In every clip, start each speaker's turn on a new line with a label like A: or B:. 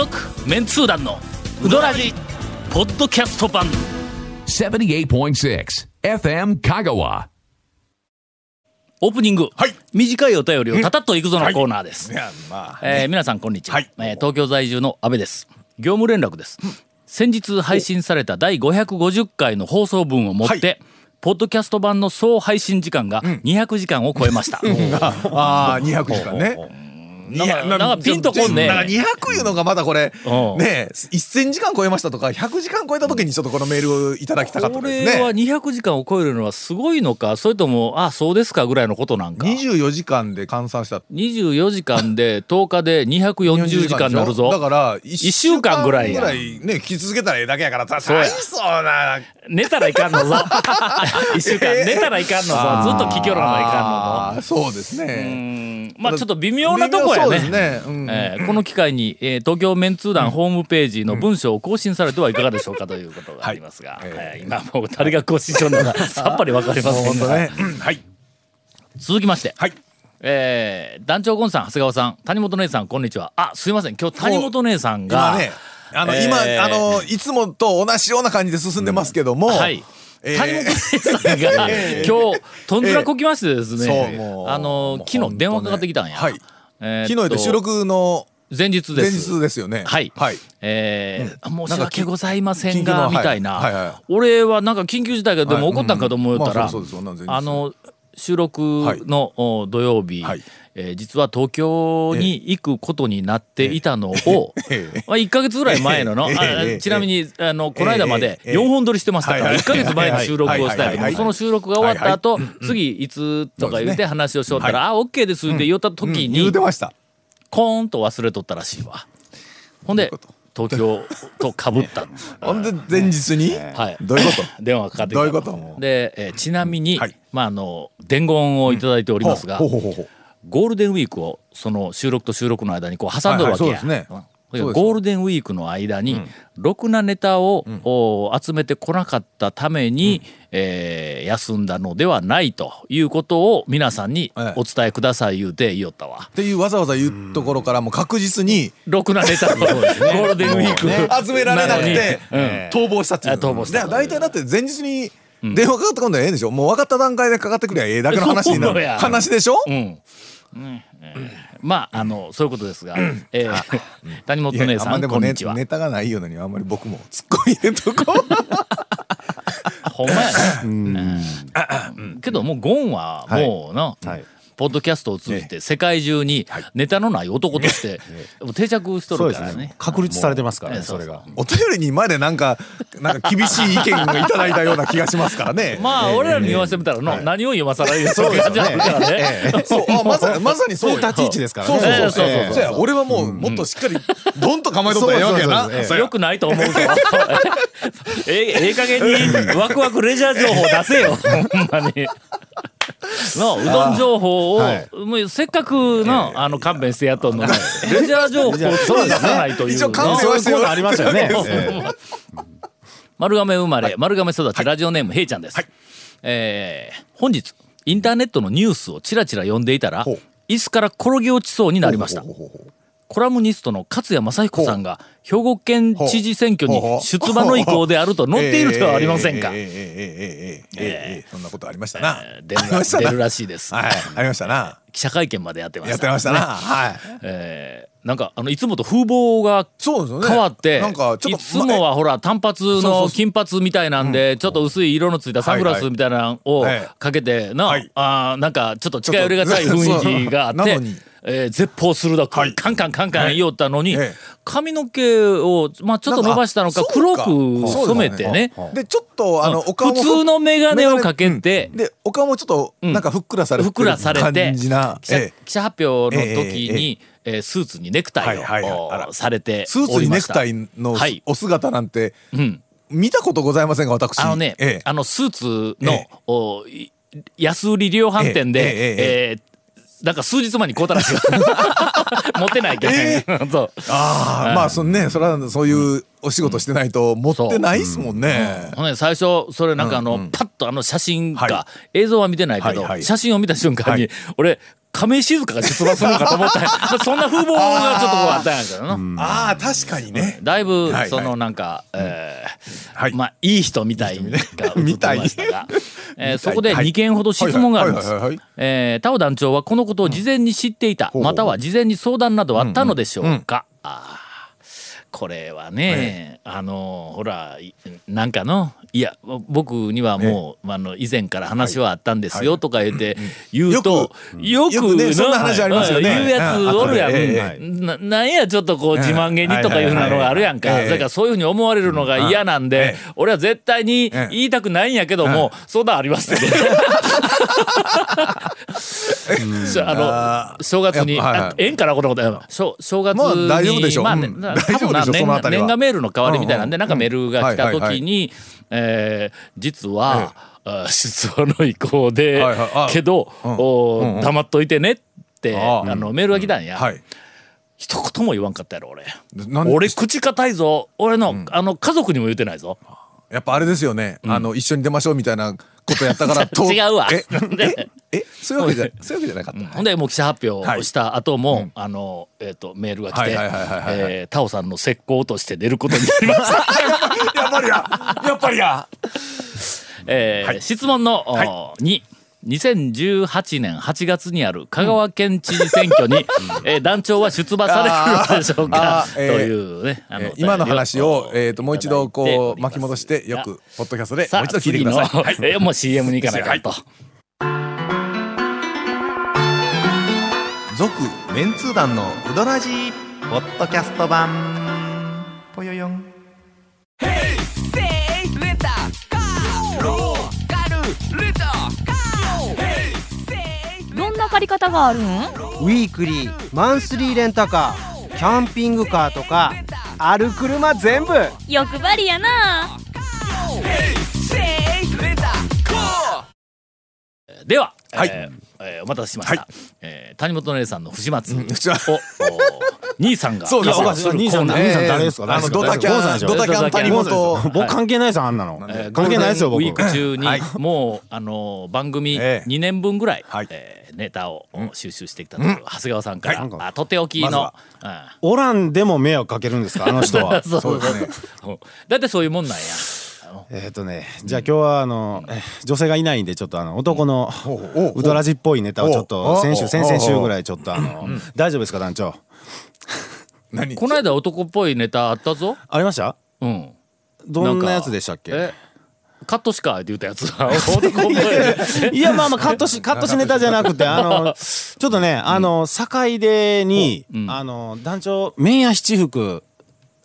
A: 続メンツー団のウドラジポッドキャスト版。
B: 78.6 FM Kagawa.
A: オープニング、
C: はい。
A: 短いお便りをたたっといくぞのコーナーです、
C: い。やまあ。
A: えー皆さんこんにちは、
C: はい。
A: えー東京在住の安倍です。業務連絡です、先日配信された第550回の放送分をもって、
C: はい。
A: ポッドキャスト版の総配信時間が200時間を超えました、
C: ああ200時間ね
A: なんかなんかピンとこんね。
C: なんか200いうのがまだこれ
A: うん。
C: ね1000時間超えましたとか100時間超えた時にちょっとこのメールをいただきたかった
A: こ
C: です
A: れは
C: ね
A: 200時間を超えるのはすごいのかそれともあそうですかぐらいのことなんか。
C: 24時間で換算した。
A: 24時間で 10日で240時間になるぞ。
C: だから1
A: 一週間ぐらいや
C: ぐらい。ね聞き続けたらええだけやから大そうな
A: 寝たらいかんのぞ。一週間。寝たらいかんのぞ。ずっと聞きょらないかんのぞ。
C: そうです
A: う
C: ね
A: ん。まあちょっと微妙なとこやね。
C: ね。うん。
A: えーこの機会に、えー東京メンツー団ホームページの文章を更新されてはいかがでしょうかということがありますが、
C: はい。
A: えー。今もう誰が更新しようのか さっぱりわかりません。が、
C: ね。うん。はい。
A: 続きまして、
C: はい。
A: えー団長ゴンさん長谷川さん谷本姉さんこんにちは。あすいません。今日谷本姉さんが
C: 今ねあの、
A: えー。
C: 今あのいつもと同じような感じで進んでますけども、
A: はい、
C: えー。
A: 谷本姉さんが 今日とんずらこきましてですね、
C: そうもう
A: あの昨日電話かかってきたんや、
C: はい。昨日で収録の
A: 前日で
C: 前
A: す
C: 日ですよね。
A: はい、
C: はい。
A: えー
C: うん。
A: 申し訳ございませんがみたいな、
C: はいはいはい。
A: 俺はなんか緊急事態がでも
C: はい。
A: 起こったんかと思ったら、
C: あ
A: の収録のお土曜日、
C: はい。
A: えー実は東京に行くことになっていたのを、
C: ええ
A: まあ、1か月ぐらい前のの、ちなみにあのこの間まで
C: ええ
A: 4本撮りしてましたから、
C: はいはい。
A: 1か月前に収録をした
C: い
A: その収録が終わった後、
C: はい。
A: 次いつとか言って話をしよったら「あオッケーです」って言った時
C: うん
A: に、
C: 言うてました。
A: コーンと忘れとったらしいわ。ほんで東京とかぶった。
C: ほんで前日に、
A: はい。
C: どういうこと？
A: 電話がかかってきた。
C: どういうこと
A: で、えーちなみに、
C: はい。
A: まああの伝言をいただいておりますが、
C: ほうほうほうほう。
A: ゴールデンウィークをその収録と収録の間にこう挟んどるわけや。
C: はいはいそうですね
A: ゴールデンウィークの間に、ろくなネタを、お集めてこなかったために、えー休んだのではないということを皆さんに
C: ええ。
A: お伝えください言うて言いよったわ。
C: っていうわざわざ言うところからもう確実に
A: ろくなネタに。ゴールデンウィーク。
C: 集められなくて逃亡したっていう。
A: あ逃亡した。
C: だから大体だって前日に電話かかってこんのはええんでしょ。もう分かった段階でかかってくりゃええだけの話になる。話でしょ？
A: うん。ねえーまああのそういうことですが、えー谷本姉さんこんにちは。
C: ネタがないようのにあんまり僕も突っ込み入れとこう。
A: ほんまやね。うん。けどもうゴンはもうな、
D: はい
A: ポッドキャストを通じて世界中にネタのない男として定着しとるからね。
D: 確立されてますから
A: ええ
D: ねそれが。
C: お便りにまでなんかなんか厳しい意見がいただいたような気がしますからね。
A: まあ俺らに言わせてみたらの、何を今更言うそう感じあるからね。
C: そう あまさまさにそうよ
D: 立ち位置ですからね。
C: そうそうそう
A: ええ。そう
C: 俺はもうもっとしっかりドンと構えとったらええわけやな。
D: そうそうそうそう。
C: そうや
A: よくないと思うぞ。ええええ加減にワクワクレジャー情報出せよ。ほんまに。のうどん情報を、
D: はい。
A: もうせっかくの、あの勘弁してやっとんのにレジャー情報をそう出さないという。
C: 一応関
A: の
C: 西はして
D: ありましたよね。ええ。
A: 丸亀生まれ、丸亀育ち、ラジオネームへいちゃんです、えー本日インターネットのニュースをちらちら読んでいたら椅子から転げ落ちそうになりました。
C: ほうほうほう
A: コラムニストの勝谷正彦さんが兵庫県知事選挙に出馬の意向であると載っているではありませんか？
C: そんなことありましたな。
A: 出るらしいです。
C: はい、ありましたな。
A: 記者会見までやってました、
C: やってましたな。はい。
A: えーなんかあのいつもと風貌が変わって、ね、
C: なんかちょっと
A: いつもはほら単
C: 髪
A: の金髪みたいなんでちょっと薄い色のついたサングラスみたいなのをかけてな、
C: はい、
A: あなんかちょっと近寄りがたい雰囲気があって。えー、絶法鋭く、
C: はい。
A: カンカンカンカン言おったのに、
C: ええ。
A: 髪の毛を、まあ、ちょっと伸ばしたのか黒く染めてね。
C: でちょっとあのお顔
A: 普
C: も
A: 通の眼鏡をかけて、
C: うん。でお顔もちょっとなんかふっくらされてる
A: ふっくらされて
C: 感じな。
A: 記者発表の時
C: ええ
A: に、えースーツにネクタイを、
C: はいはい
A: されて
C: スーツにネクタイの
A: はい。
C: お姿なんて
A: うん、
C: 見たことございませんが私。
A: あのね、
C: ええ。
A: あのスーツの、
C: ええ。
A: おい安売り量販店で、
C: ええええ。
A: えーなんか数日前に買うたらしい。わ 持ってないけん、そう。
C: ああまあそのねそれはそういうお仕事してないと持ってないっすもんね。
A: 最初それなんかあの、パッとあの写真が、
C: は
A: 映像は見てないけど、
C: はいはい。
A: 写真を見た瞬間に、
C: はい。
A: 俺亀井静香が出馬するのかと思った。そんな風貌がちょっとこうあったんやけどな。
C: ああ確かにね。
A: だいぶ
C: はいはい。
A: そのなんか、えー
C: はい。
A: まあいい人みたいが映って
C: みたい
A: ましたが、えーそこで2件ほど質問があります。
C: はいはい。はいはい。
A: えータオ団長はこのことを事前に知っていた、
C: ほう
A: または事前に相談などあったのでしょうか。あーこれはね、あのほらいなんかのいや僕にはもう、あの以前から話はあったんですよとか言って言うと、よく
C: よくねそんな話ありますよね。
A: 言うやつおるやん、ななんやちょっとこう自慢げにとかいうふうなのがあるやんか、だからそういうふうに思われるのが嫌なんで、俺は絶対に言いたくないんやけども、そんなんありますってね。しあ
C: あ
A: の正月に、
C: は
A: ええんかなこのこと正正月に、
C: まあ大丈夫でしょう。
A: まあ年賀メールの代わりみたいなんで、なんかメールが来た時に、えー実は、あ出馬の意向で、
C: はいはい。あ
A: けど、お黙っといてねって、
C: あ
A: あのメールが来たんや、
C: はい。
A: 一言も言わんかったやろ俺。俺口堅いぞ。俺の,、あの家族にも言うてないぞ
C: やっぱあれですよね、あの一緒に出ましょうみたいなことやったから と
A: 違うわ。
C: え
A: で
C: ええそういうわけじゃ そういうわけじゃなかった、
A: ほんでもう記者発表をした後も、あの、えっ、と、メールが来て、タオさんの石膏として出ることになりました。
C: やっぱりや。やっぱりや。
A: えー質問の、お2。2018年8月にある香川県知事選挙に、えー団長は出馬されるのでしょうか？
C: あー
A: と
C: えー
A: いうね、あ
C: えー今の話を、えー、ともう一度こう巻き戻してよくポッドキャストで
A: さあ
C: もう一度聞いてください。
A: 次の
C: はい。
A: えーもう CM に行かないかんと。
E: 続メンツー団のウドラジーポッドキャスト版。ぽよよん
F: り方があるん？
G: ウィークリーマンスリーレンタカーキャンピングカーとかある車全部。
F: 欲張りやな。
A: では、
C: はい。
A: えーえーお待たせしました、えー谷本姉さんの不始末を、
C: じゃあ
A: お兄さんが。
C: そうです
A: いやおかしい。
D: 兄さん誰ですか？
C: あのドタキャンドタキャン谷本。
D: 僕関係ないですよあんなの。
A: えー
D: 関係ないですよ僕。
A: ウィーク中に、
C: はい。
A: もうあのー番組
C: ええ。
A: 2年分ぐらい、ネタを収集してきたと長谷川さんから、
D: はい。
A: あとっておきの、
D: オランでも迷惑かけるんですか？あの人は。
A: そう
C: ですね。
A: うん だってそういうもんなんや
D: えっとねじゃあ今日はあのえ女性がいないんでちょっとあの男のウドラジっぽいネタをちょっと先週先々週ぐらいちょっとあの大丈夫ですか団長？
C: 何？
A: この間男っぽいネタあったぞ。
D: ありました？
A: うん。
D: どんなやつでしたっけ？
A: えカットしかって言ったやつ。い
D: いやまあまあカットしカットしネタじゃなくてあのちょっとねあの坂出に
A: うん。
D: あの団長麺屋七福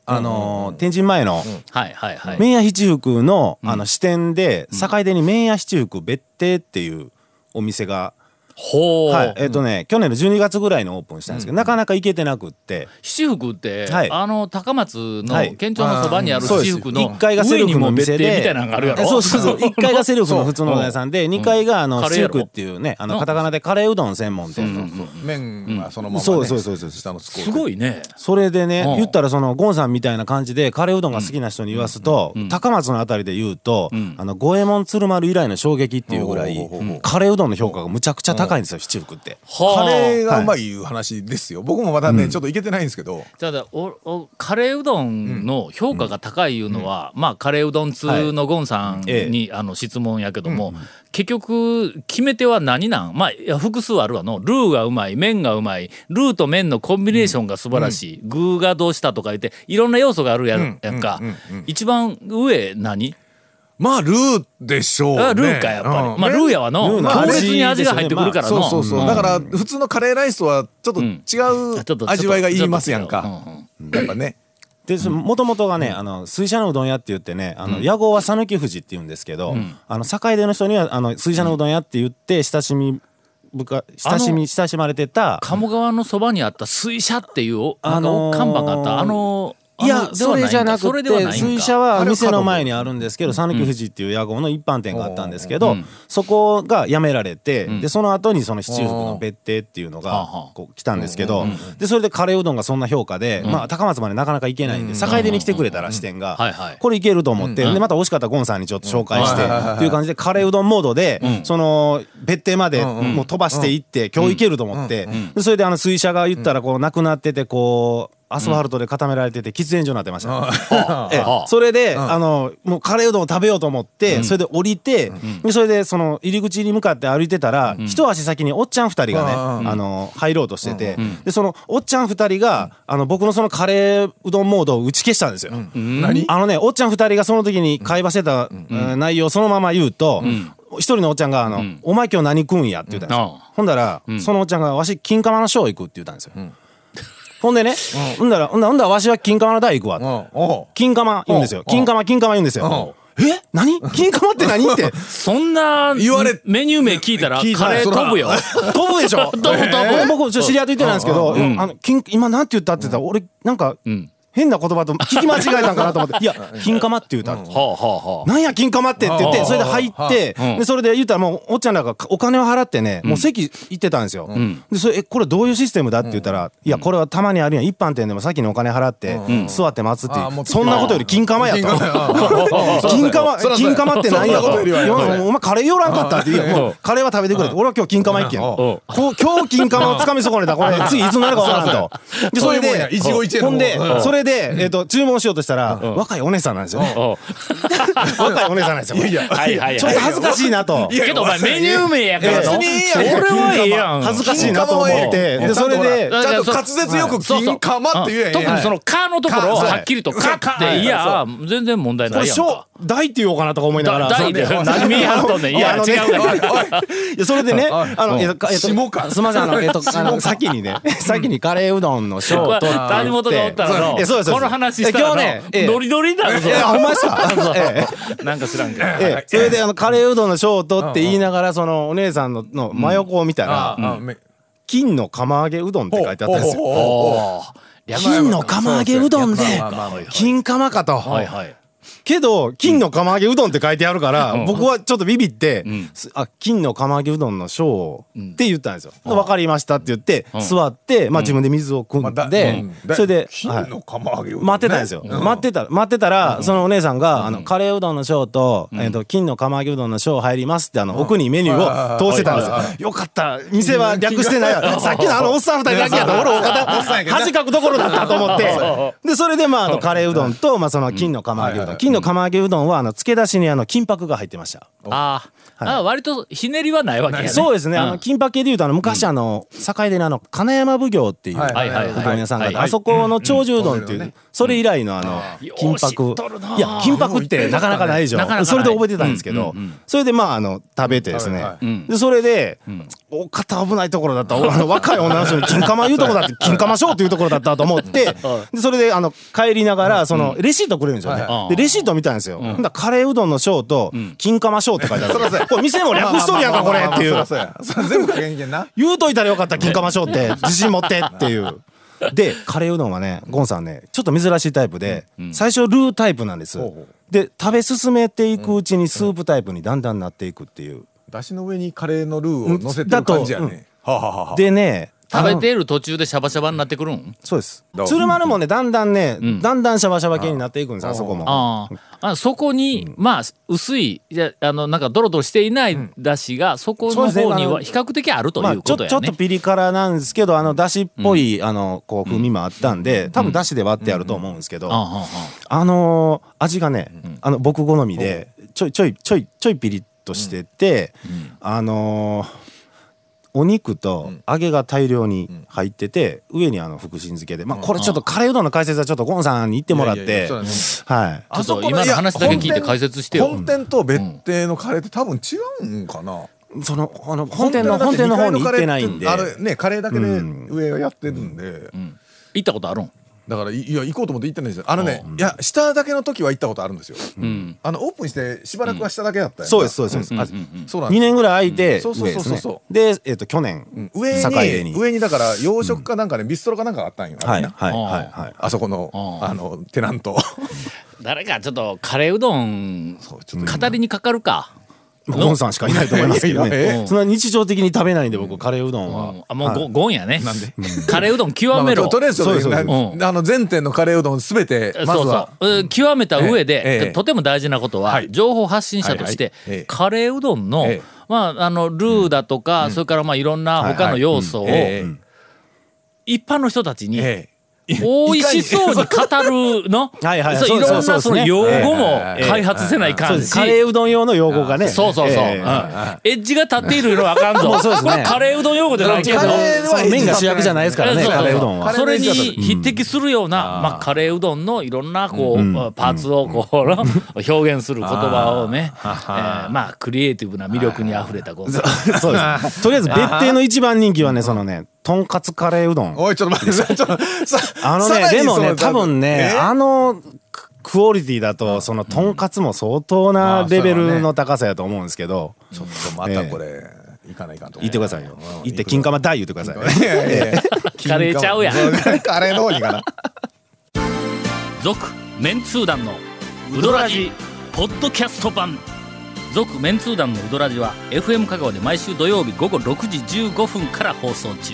D: あの天神前の
A: はいはいはい。
D: 麺屋七福のあの支店で坂出に麺屋七福別邸っていうお店が
A: ほう、
D: はい。えっとね去年の12月ぐらいにオープンしたんですけどなかなか行けてなくって。
A: 七福って、
D: はい。
A: あの高松の
D: はい。
A: 県庁のそばにある七福の
D: 1階がセルフの店で
A: みたいなのがあるやろ？
D: えそうそうそう。1階がセルフの普通のうどん屋さんで2階があの七福っていうねあのカタカナでカレーうどん専門店の。
C: 麺はそのまま、ね
D: そうそうそうそう
C: 下の
A: すごいね。
D: それでね、
A: うん。
D: 言ったらそのゴンさんみたいな感じでカレーうどんが好きな人に言わすと、高松のあたりで言うと、
A: ん。
D: あの五右衛門鶴丸以来の衝撃っていうぐらい、カレーうどんの評価がむちゃくちゃ高いんですよ七福って。
A: はあ。
C: カレーがうまいいう話ですよ、僕もまだね、ちょっといけてないんですけど。
A: じゃあおおカレーうどんの評価が高いいうのは、まあカレーうどん通のゴンさんに、あの質問やけども、結局決め手は何なん？まあ複数あるわの。ルーがうまい麺がうまいルーと麺のコンビネーションが素晴らしい、具がどうしたとか言っていろんな要素があるや,、ん、やんか、一番上何？
C: まあルーでしょうね。
A: あルーかやっぱり、
C: うん。
A: まあルーやわの。
D: ルーの
A: 強烈に味が入ってくるからの、
C: そうそうそう、
A: ん。
C: だから普通のカレーライスとはちょっと違
A: んちょっと
C: う味わいがいりますやんか。やっぱね。
D: でもともとがね、あの水車のうどん屋って言ってねあの、屋号は讃岐富士って言うんですけど、あの坂出の人にはあの水車のうどん屋って言って親しみ深親しみ親しまれてた
A: 鴨川のそばにあった水車っていうおなんか
D: あのー
A: 看板があった。あの
D: いや、それじゃなくて、水車は店の前にあるんですけど、讃岐富士っていう屋号の一般店があったんですけど、そこが辞められて、で、その後にその七福の別邸っていうのがこう来たんですけど、で、それでカレーうどんがそんな評価で、まあ、高松までなかなか行けないんで、坂出に来てくれたら支店がこれいけると思って、で、また美味しかったらゴンさんにちょっと紹介して、っていう感じで、カレーうどんモードで、その、別邸までもう飛ばしていって、今日行けると思って、でそれであの水車が言ったら、こう、なくなってて、こう、アスファルトで固められてて喫煙所になってました。ええ。それで、あのもうカレーうどんを食べようと思って、それで降りて、でそれでその入り口に向かって歩いてたら、一足先におっちゃん二人がね、あの入ろうとしてて、でそのおっちゃん二人が、あの僕のそのカレーうどんモードを打ち消したんですよ。
C: 何？
D: あのねおっちゃん二人がその時に会話してた、えー内容をそのまま言うと、一人のおっちゃんがあの、お前今日何食うんや」って言ったんですよ。
A: あ
D: ほんだら、そのおっちゃんが「わし金釜のショー行く」って言ったんですよ。ほんでね、ほんだらほんだらほんだらわしは金釜の台行くわ。金釜言うんですよ。金釜、金釜言うんですよ。え？何？金釜って何って。
A: そんな
C: 言われ
A: メニュー名聞いたらカレー飛ぶよ。
D: 飛ぶでしょ。飛ぶ
A: 飛ぶ。
D: 僕、知り合いと言ってないんですけど、あの、金、今なんて言ったって言ったら、俺、なんか、
A: ん
D: 変な言葉と聞き間違えたんかなと思って、いや、金釜って言った。なんや金釜ってって言って、
A: はあ
D: それで入って、
A: うん。
D: で、それで言ったらもう、おっちゃんらがお金を払ってね、もう席行ってたんですよ。で、それ、え、これどういうシステムだって言ったら、いや、これはたまにあるやん。一般店でも先にお金払って、座って待つっていう。
C: あーもう
D: そんなことより金釜やと。
C: 金釜
D: 金釜、
C: そらそうや。
D: 金釜って何や
C: と。
D: お前カレー寄らんかったって。言うよもうカレーは食べてくれって。俺は今日金釜一軒。今日金釜をつかみ損ねた。これ、次いつになるかわからんと。で、それで、
C: 一期一会の
D: ほんで
C: う、ん。
D: それで、えっと、注文しようとしたら、若いお姉さんなんですよね。若いお姉さんなんですよ。
C: いやいや。
A: はいはい
D: ちょっと恥ずかしいなと。
A: けどお前メニュー名やから。の。
C: 別にいいやん
A: それはええやん。
D: 恥ずかしいなと思って。で、それで、
C: ちゃんと滑舌よく金釜って言えへん
A: 特にその「か」のところをはっきりと「か」っていや全然問題ないやんか。
D: 大って言おうかなとか思いながら。
A: だ大で 何見えはっとんねん。いや違う
D: それでね、あの、えっと、すみません、あの、えっと、先にね、先にカレーうどんのショーを取って。
A: 谷本がおったらの
D: えそうです。
A: この話したら
D: 今日ねええ。
A: のノリノリになるぞ。
D: え、ほんまですかええ。
A: なんか知らんけど。
D: ええ、それであのカレーうどんのショートって言いながらそのお姉さんのの真横を見たら
C: ああめ
D: 金の釜揚げうどんって書いてあったんですよ。金の釜揚げうどんで金釜かと。
A: はいはい。
D: けど金の釜揚げうどんって書いてあるから、
A: うん。
D: 僕はちょっとビビって、
A: ん。
D: すあ金の釜揚げうどんのショーって言ったん。ですよ。で分かりましたって言って、
A: ん。
D: 座って、まあ、自分で水を汲んで、
C: うん。だ
D: それで、はい
C: 金の釜揚げうどんね。
D: 待ってたんですよ。待ってた、待ってたら、そのお姉さんが、あの、カレーうどんのショーと、えっと、金の釜揚げうどんのショー入りますって、あの、奥にメニューを通してたんですよ。よかった。店は略してないわ。さっきのあの おっさん二人だけやった。俺、お方、恥かくところだったと思って。で、それで、まあ、あの、カレーうどんと、まあ、その、金の釜揚げうどん。金の釜揚げうどんは、あの、漬け出しに、あの、金箔が入ってました。
A: あー。あ割とひねりはないわけやね。
D: そうですね。あの、
A: ん。
D: 金箔系で言うと、あの、昔、あの、境での、あの、金山奉行っていう、
C: はい
A: はいはい。はいう
D: どん屋さんがあそこの長寿うどんっていう
C: うん。うん、
D: それ以来のあの、金箔。いや、金箔ってなかなかないでしょ。それで覚えてたんですけど
A: うんうんうん、
D: それでまあ、あの、食べてですね。
C: はいはい。
A: ん。
D: で、それで、お肩危ないところだった。あの、若い女の人に 金釜言うところだって、金釜ショーっていうところだったと思って、で、それで、あの、帰りながら、その、レシートくれるんですよね。
A: は。い
D: で、レシート見たんですよ。ほんだらカレーうどんのショーと、金釜ショーって書いてあるんですよ。これ店も略しとるやんか、これっていう。
C: 全部加減な。
D: 言うといたらよかった金釜ショーって。自信持ってっていう。でカレーうどんはねゴンさんねちょっと珍しいタイプで、最初ルータイプなんです、で食べ進めていくうちにスープタイプにだんだんなっていくっていう、
C: だしの上にカレーのルーを乗せてる感じやね。
D: でね
A: 食べている途中でシャバシャバになってくるん？
D: そうです。鶴丸もねだんだんね、
A: ん。
D: だんだんシャバシャバ系になっていくんですあそこも。
A: あああそこに、まあ薄いいやあのなんかドロドロしていないだしが、そこの方には比較的あると
D: まあ、
A: いう
D: ちょちょっ
A: ことやね。
D: とピリ辛なんですけどあのだしっぽい、あのこう風味もあったんで、多分だしで割ってあると思うんですけど、
A: ああああ
D: あのー味がね、あの僕好みでちょいちょいちょいちょいピリッとしてて、あのーお肉と揚げが大量に入ってて、上にあの福神漬けで、まあこれちょっとカレーうどんの解説はちょっとゴンさんに言ってもらっ
C: いやいやい
D: て
C: やそうだね。
D: はい。
A: ちょっと今の話だけ聞いて解説してよ。
C: 本店と別邸のカレーって多分違うんかな？
D: そのあの本店の本店の方に行ってないんで。
C: あれねカレーだけで上をやってるんで。
A: 行ったことあるん？
C: だからいいや行こうと思って行ってないんですよ。あのねいや下だけの時は行ったことあるんですよ。
A: うん。
C: あのオープンしてしばらくは下だけだったよ
D: そうですそうですそうです、あ2
C: そうなんです。
D: 年ぐらい空いて
C: そうそうそうそ
D: で、えっと去年、
C: うん。上
D: 境
C: に
D: に。
C: 上にだから洋食かなんかねビストロかなんかがあったんよ。
D: はいはいはいはい。
C: あそこの
A: あ
C: あのテナント。
A: 誰かちょっとカレーうどん語りにかかるか、
D: ゴンさんしかいないと思いますけどね。そんな日常的に食べないんで僕カレーうどんは、
A: うん。あもう
D: はい。
A: ゴゴンやね。
C: なんで？
A: カレーうどん極めろ、
C: あととりあえずちょっと
D: そうです
C: な
A: そうです。
C: あの全店のカレーうどんすべてまず
A: そう
C: は
A: 極めた上で、とても大事なことは、
C: はい。
A: 情報発信者として、カレーうどんの、
C: ええ。
A: まあ、あのルーだとか、それからまあいろんな他の要素を、
C: ええ。
A: 一般の人たちに、
C: ええ
A: 美味しそうに語るの？
D: はいはい。
A: そういろんな
D: そ
A: の用語も
C: ええ
A: 開発せないかんし、
D: カレーうどん用の用語がね。
A: そうそうそう、エッジが立っているのはあかんぞ。
D: そうですね。
A: これカレーうどん用語じゃないけど。
D: 麺が主役じゃないですからねカレーうどんは。
A: それに匹敵するような、まあ、カレーうどんのいろんなこう、パーツをこう、表現する言葉をね、えーまあクリエイティブな魅力にあふれたこう。
D: そうです。とりあえず別邸の一番人気はねそのねとんかつカレーうどん。
C: おいちょっと待ってちょっとさ
D: あのねでもね多分ね
C: え？
D: あのククオリティだとそのとんかつも相当なレベルの高さやと思うんですけど。
C: ちょっとまたこれ行かないかんと
D: 言ってくださいよ。言って金玉大言ってください。
A: カレーちゃうやん。
C: カレーの方にかな。
A: 続メンツー団のウドラジポッドキャスト版。続メンツー団のウドラジは FM 香川で毎週土曜日午後6時15分から放送中